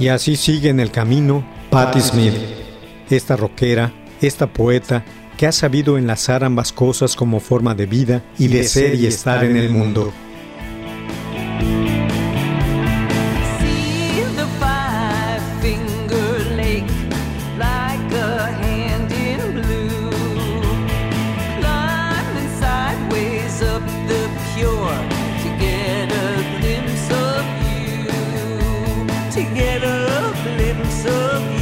Y así sigue en el camino Patti Smith, esta rockera, esta poeta que ha sabido enlazar ambas cosas como forma de vida y de ser y estar en el mundo. love you.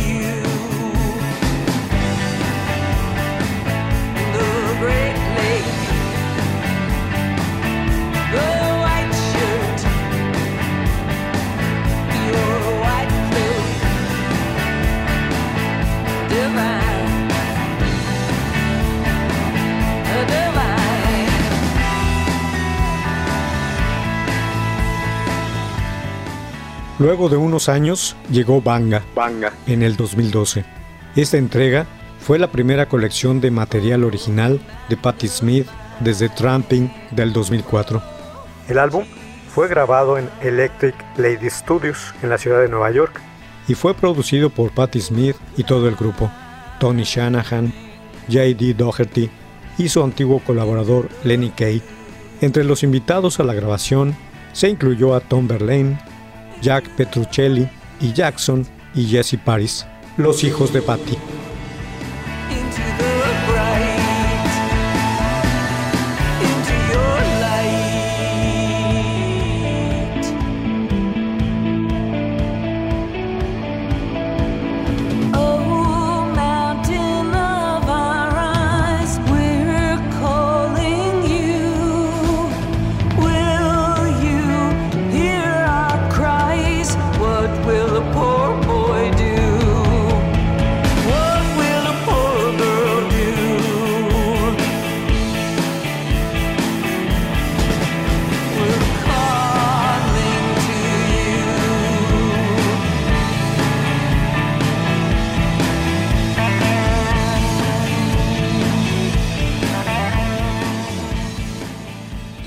Luego de unos años llegó Banga, Banga en el 2012. Esta entrega fue la primera colección de material original de Patti Smith desde Tramping del 2004. El álbum fue grabado en Electric Lady Studios en la ciudad de Nueva York y fue producido por Patti Smith y todo el grupo, Tony Shanahan, J.D. Doherty y su antiguo colaborador Lenny Kay. Entre los invitados a la grabación se incluyó a Tom Verlaine, Jack Petruccelli y Jackson y Jesse Paris, los hijos de Patty.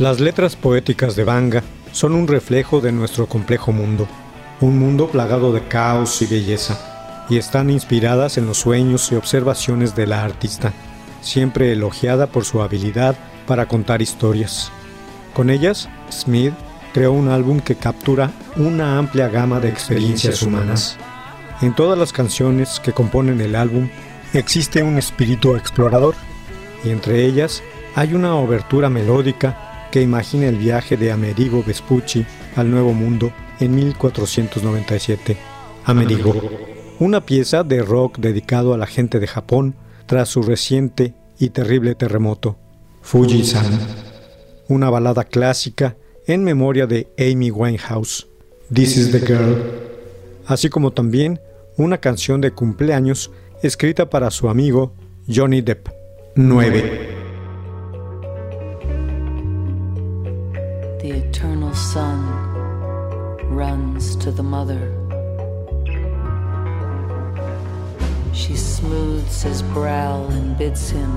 Las letras poéticas de Banga son un reflejo de nuestro complejo mundo, un mundo plagado de caos y belleza, y están inspiradas en los sueños y observaciones de la artista, siempre elogiada por su habilidad para contar historias. Con ellas, Smith creó un álbum que captura una amplia gama de experiencias humanas. En todas las canciones que componen el álbum existe un espíritu explorador, y entre ellas hay una obertura melódica que imagina el viaje de Amerigo Vespucci al Nuevo Mundo en 1497. Amerigo, una pieza de rock dedicado a la gente de Japón tras su reciente y terrible terremoto. Fuji-san, una balada clásica en memoria de Amy Winehouse. This is the girl. Así como también una canción de cumpleaños escrita para su amigo Johnny Depp. 9. Son runs to the mother. She smooths his brow and bids him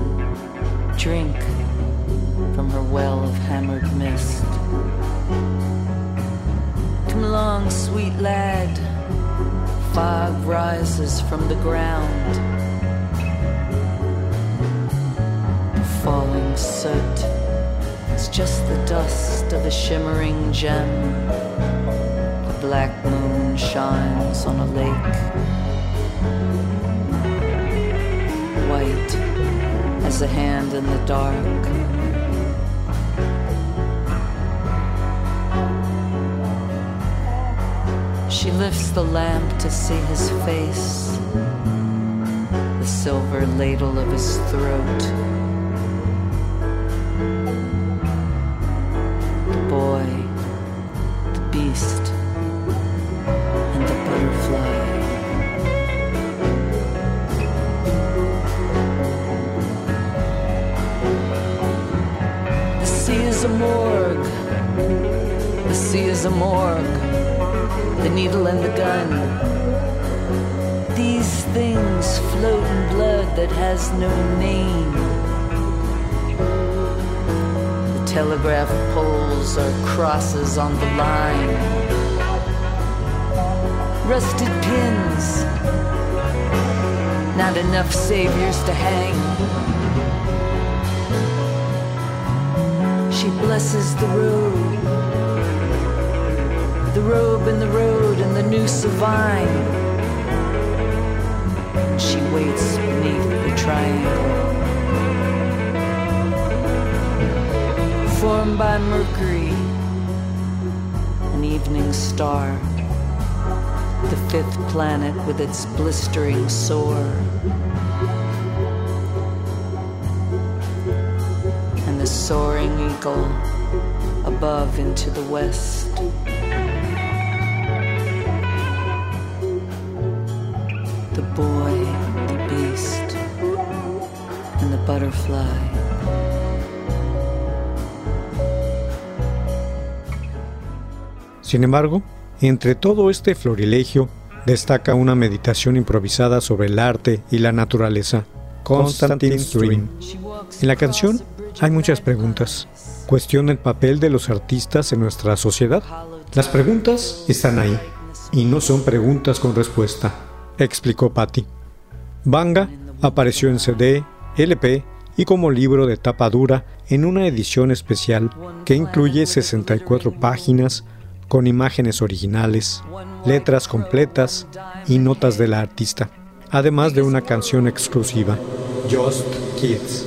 drink from her well of hammered mist. Come along, sweet lad, fog rises from the ground. Falling soot is just the dust of a shimmering gem. The black moon shines on a lake. White as a hand in the dark. She lifts the lamp to see his face, the silver ladle of his throat. Boy, the beast, and the butterfly. The sea is a morgue. The sea is a morgue the needle and the gun. These things float in blood that has no name. Telegraph poles are crosses on the line. Rusted pins, not enough saviors to hang. She blesses the road the robe and the road and the noose of vine. She waits beneath the triangle. Formed by Mercury, an evening star, the fifth planet with its blistering sore. And the soaring eagle above into the west. the boy, the beast, and the butterfly. Sin embargo, entre todo este florilegio destaca una meditación improvisada sobre el arte y la naturaleza, Constantine's Dream. En la canción hay muchas preguntas. Cuestiona el papel de los artistas en nuestra sociedad. Las preguntas están ahí y no son preguntas con respuesta explicó Patty. Banga apareció en CD, LP y como libro de tapa dura en una edición especial que incluye 64 páginas con imágenes originales, letras completas y notas de la artista, además de una canción exclusiva, Just Kids.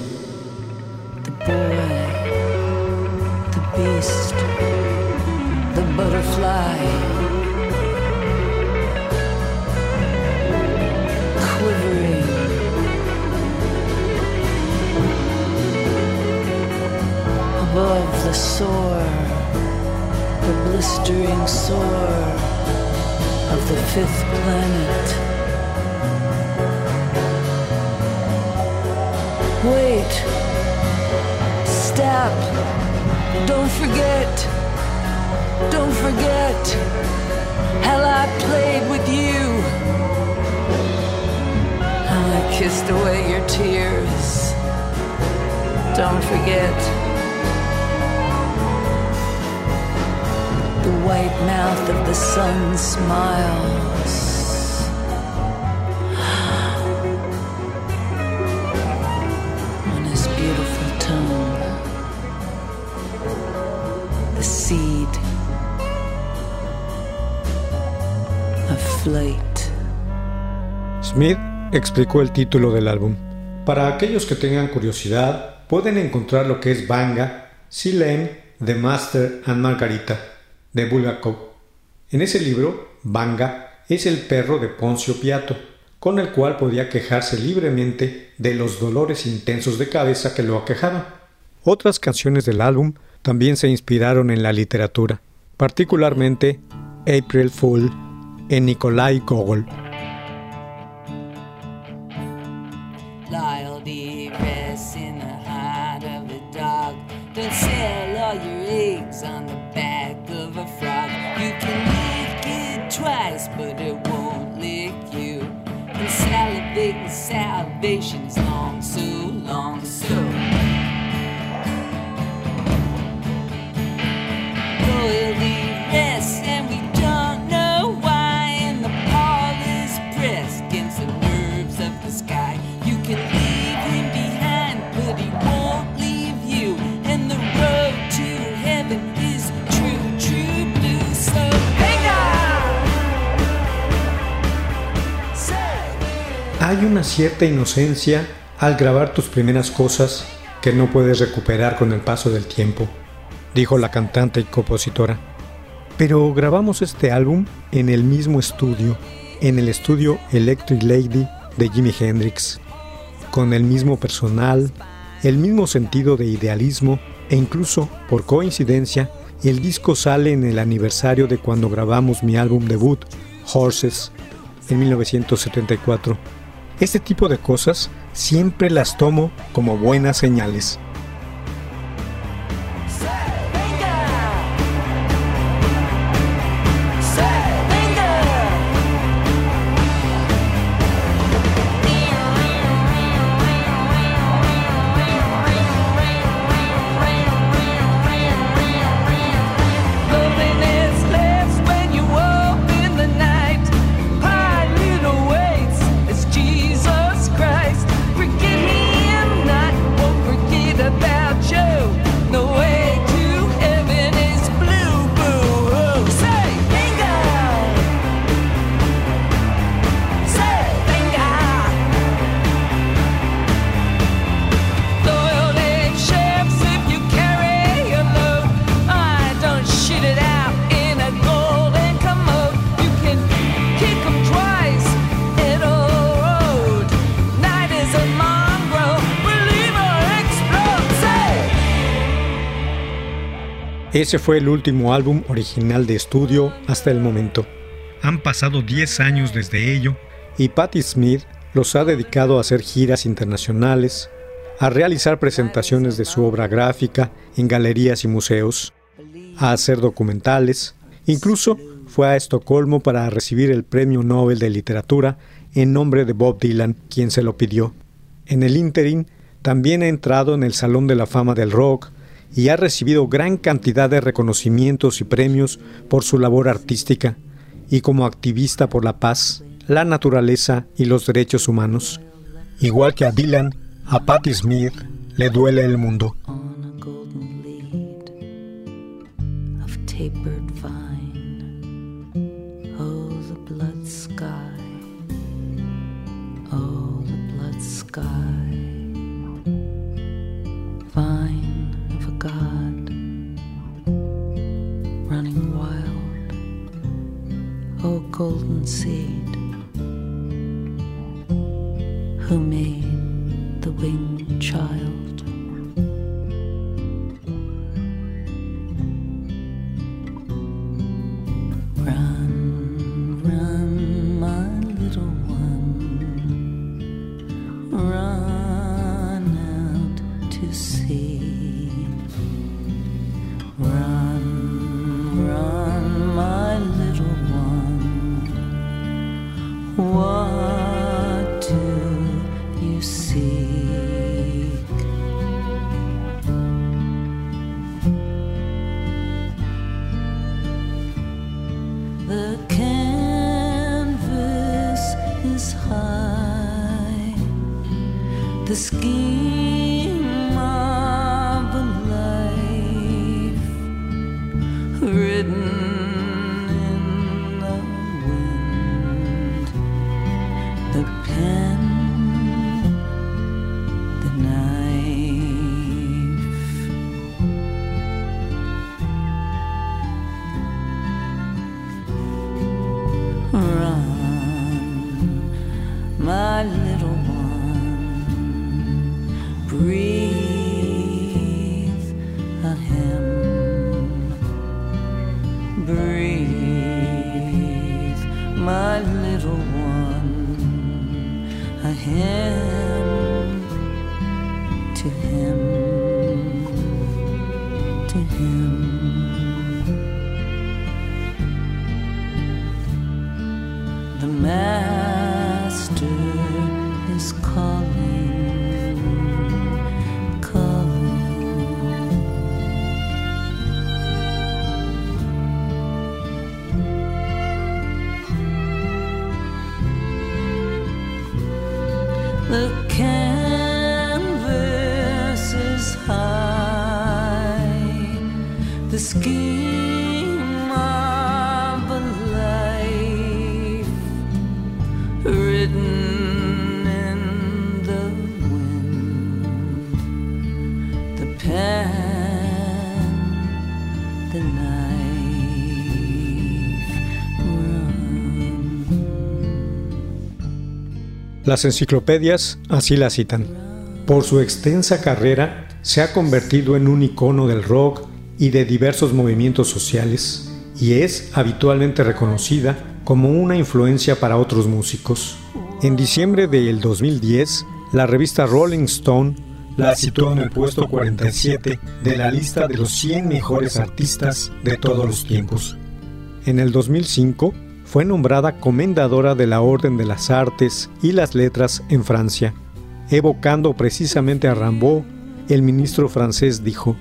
Blistering sore of the fifth planet. Wait, step, don't forget, don't forget how I played with you. I kissed away your tears. Don't forget white mouth of the sun smiles. On his beautiful tongue, the seed of flight. Smith explicó el título del álbum. Para aquellos que tengan curiosidad, pueden encontrar lo que es Banga, Silem, The Master and Margarita, de Bulgakov. En ese libro, Banga es el perro de Poncio Piato, con el cual podía quejarse libremente de los dolores intensos de cabeza que lo aquejaban. Otras canciones del álbum también se inspiraron en la literatura, particularmente April Fool en Nikolai Gogol. Hay una cierta inocencia al grabar tus primeras cosas que no puedes recuperar con el paso del tiempo, dijo la cantante y compositora. Pero grabamos este álbum en el mismo estudio, en el estudio Electric Lady de Jimi Hendrix, con el mismo personal, el mismo sentido de idealismo e incluso, por coincidencia, el disco sale en el aniversario de cuando grabamos mi álbum debut, Horses, en 1974. Este tipo de cosas siempre las tomo como buenas señales. Ese fue el último álbum original de estudio hasta el momento. Han pasado 10 años desde ello y Patti Smith los ha dedicado a hacer giras internacionales, a realizar presentaciones de su obra gráfica en galerías y museos, a hacer documentales, incluso fue a Estocolmo para recibir el Premio Nobel de Literatura en nombre de Bob Dylan, quien se lo pidió. En el interín, también ha entrado en el Salón de la Fama del Rock, y ha recibido gran cantidad de reconocimientos y premios por su labor artística y como activista por la paz, la naturaleza y los derechos humanos. Igual que a Dylan, a Patti Smith le duele el mundo. Golden seed who made the winged child. The Las enciclopedias así la citan. Por su extensa carrera, se ha convertido en un icono del rock y de diversos movimientos sociales, y es habitualmente reconocida como una influencia para otros músicos. En diciembre del 2010, la revista Rolling Stone la situó en el puesto 47 de la lista de los 100 mejores artistas de todos los tiempos. En el 2005 fue nombrada comendadora de la Orden de las Artes y las Letras en Francia. Evocando precisamente a Rimbaud, el ministro francés dijo,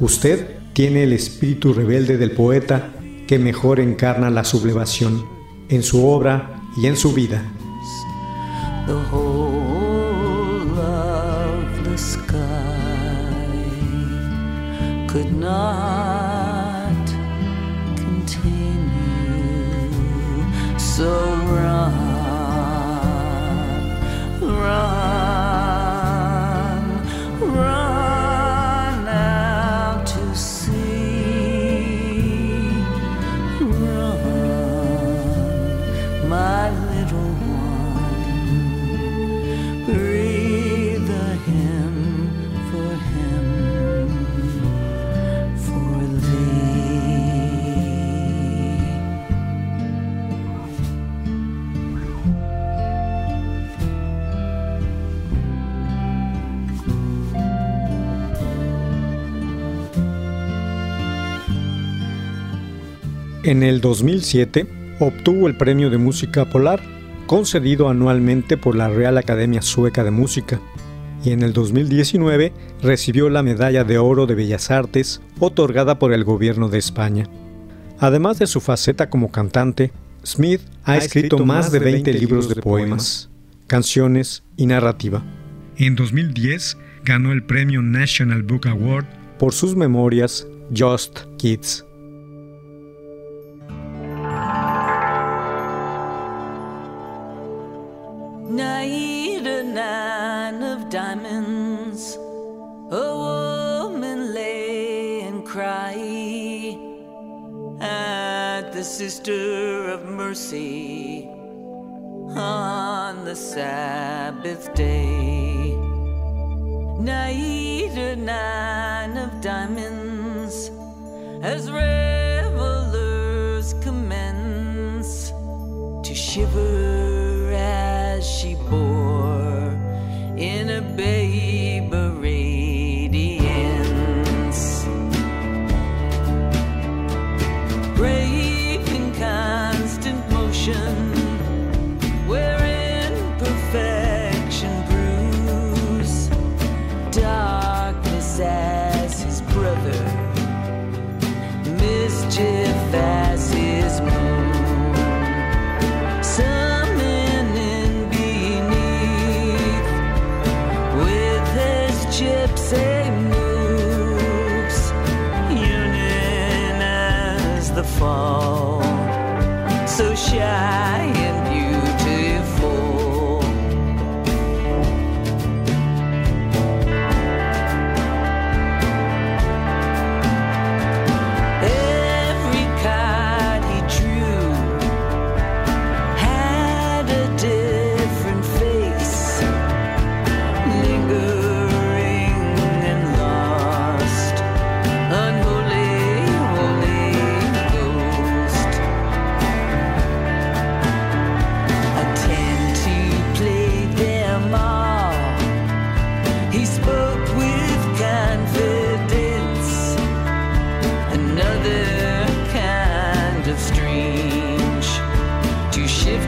Usted tiene el espíritu rebelde del poeta que mejor encarna la sublevación en su obra y en su vida. So En el 2007 obtuvo el Premio de Música Polar, concedido anualmente por la Real Academia Sueca de Música, y en el 2019 recibió la Medalla de Oro de Bellas Artes, otorgada por el Gobierno de España. Además de su faceta como cantante, Smith ha escrito más de 20 libros de poemas, canciones y narrativa. En 2010 ganó el premio National Book Award por sus memorias Just Kids. Night a nine of diamonds, a woman lay and cry at the sister of mercy on the Sabbath day. Night a nine of diamonds, as revelers commence to shiver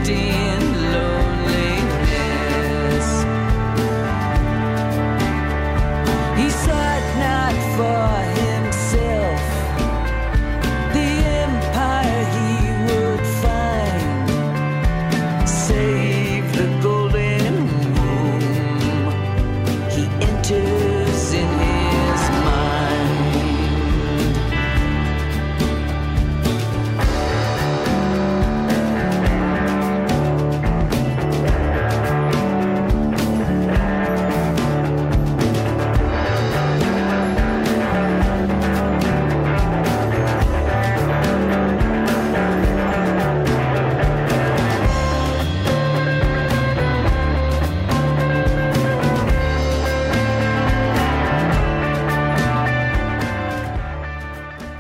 in.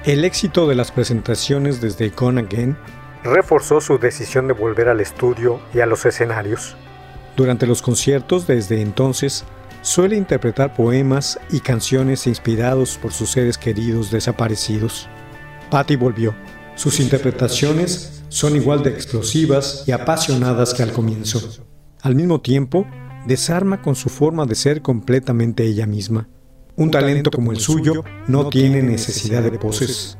El éxito de las presentaciones desde Gone Again reforzó su decisión de volver al estudio y a los escenarios. Durante los conciertos desde entonces, suele interpretar poemas y canciones inspirados por sus seres queridos desaparecidos. Patty volvió. Sus interpretaciones son igual de explosivas y apasionadas que al comienzo. Al mismo tiempo, desarma con su forma de ser completamente ella misma. Un talento como el suyo no tiene necesidad de poses.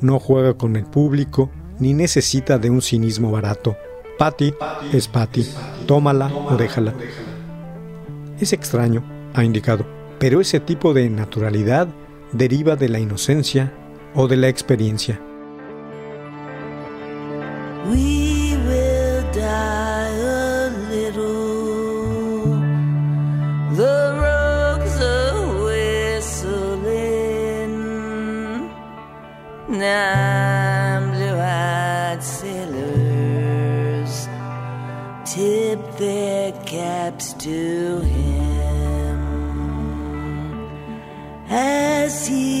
No juega con el público ni necesita de un cinismo barato. Patty es Patty. Tómala o déjala. Es extraño, ha indicado, pero ese tipo de naturalidad deriva de la inocencia o de la experiencia. Blue-eyed sailors tip their caps to him. As he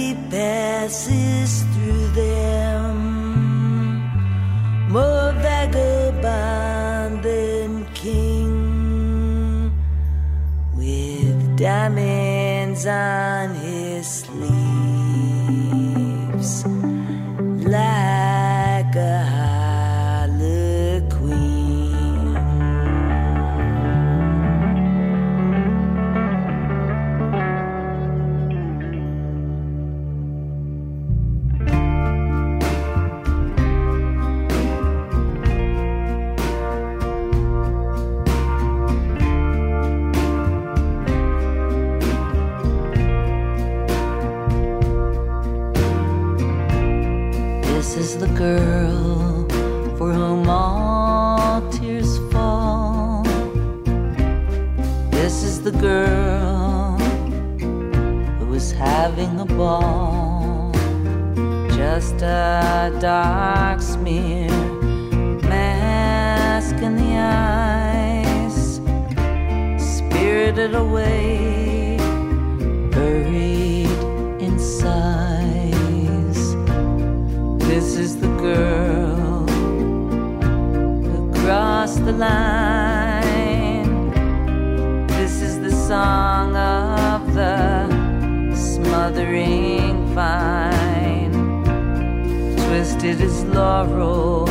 Twisted as laurel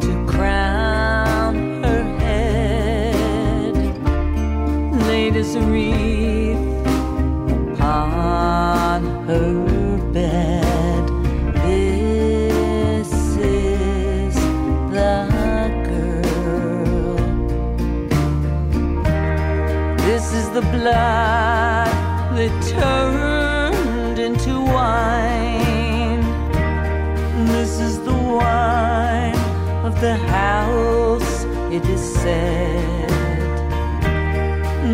to crown her head. Laid a wreath upon her bed. This is the girl. This is the blood that turned the house, it is said.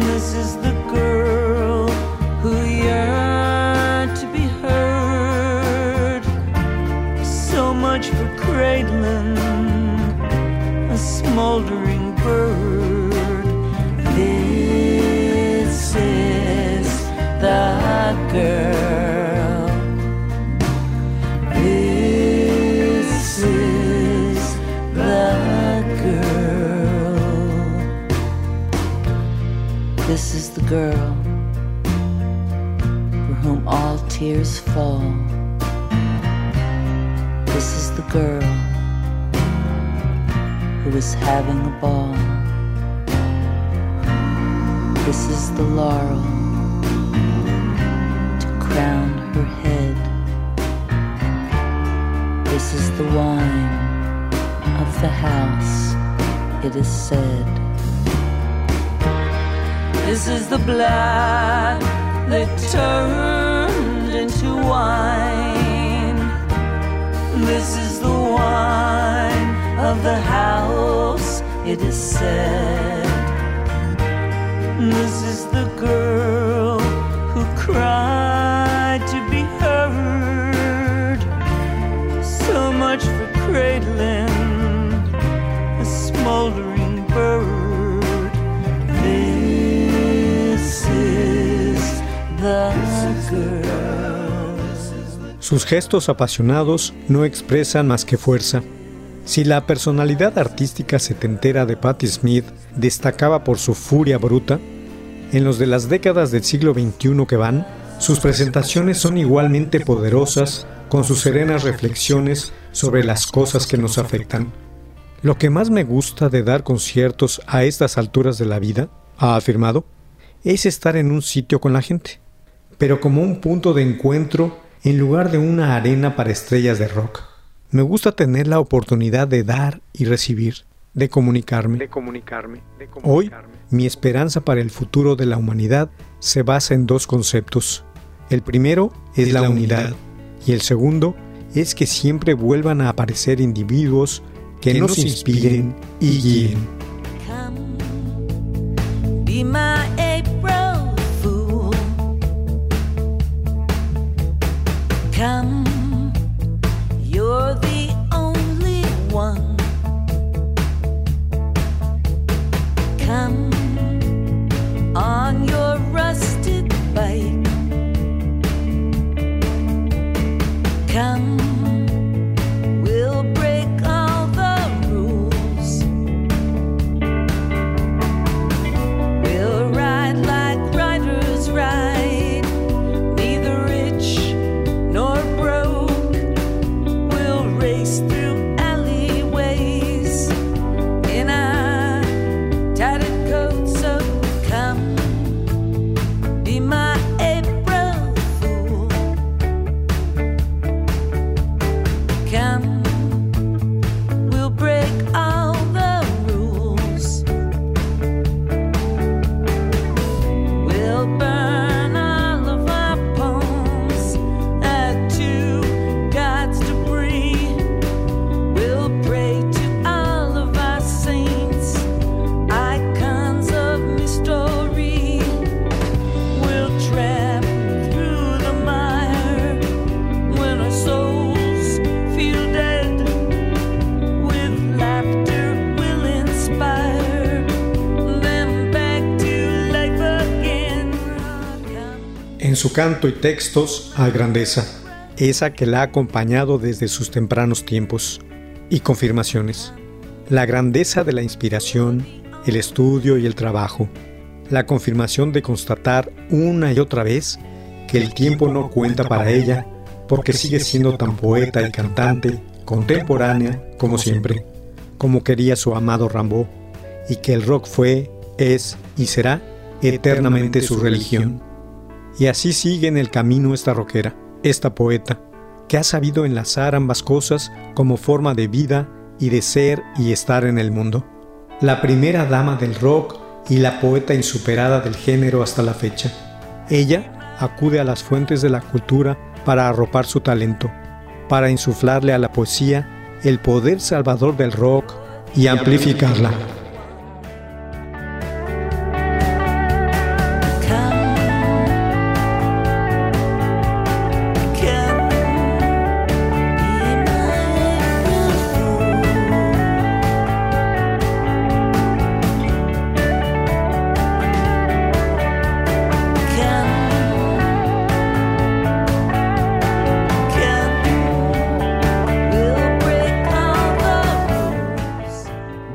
This is the girl who yearned to be heard. So much for cradling a smoldering bird. This is the girl. Girl for whom all tears fall. This is the girl who is having a ball. This is the laurel to crown her head. This is the wine of the house, it is said. This is the blood that turned into wine. This is the wine of the house, it is said. This is the girl who cried to be heard. So much for cradling Sus gestos apasionados no expresan más que fuerza. Si la personalidad artística setentera de Patti Smith destacaba por su furia bruta, en los de las décadas del siglo XXI que van, sus presentaciones son igualmente poderosas con sus serenas reflexiones sobre las cosas que nos afectan. Lo que más me gusta de dar conciertos a estas alturas de la vida, ha afirmado, es estar en un sitio con la gente, pero como un punto de encuentro en lugar de una arena para estrellas de rock. Me gusta tener la oportunidad de dar y recibir, de comunicarme. De comunicarme. De Hoy, comunicarme. mi esperanza para el futuro de la humanidad se basa en dos conceptos. El primero es la unidad y el segundo es que siempre vuelvan a aparecer individuos que nos inspiren y guíen. Come, Come, canto y textos a grandeza, esa que la ha acompañado desde sus tempranos tiempos, y confirmaciones. La grandeza de la inspiración, el estudio y el trabajo. La confirmación de constatar una y otra vez que el tiempo no cuenta para ella porque sigue siendo tan poeta y cantante, contemporánea como siempre, como quería su amado Rambo, y que el rock fue, es y será eternamente su religión. Y así sigue en el camino esta rockera, esta poeta, que ha sabido enlazar ambas cosas como forma de vida y de ser y estar en el mundo. La primera dama del rock y la poeta insuperada del género hasta la fecha. Ella acude a las fuentes de la cultura para arropar su talento, para insuflarle a la poesía el poder salvador del rock y amplificarla.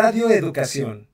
Radio Educación.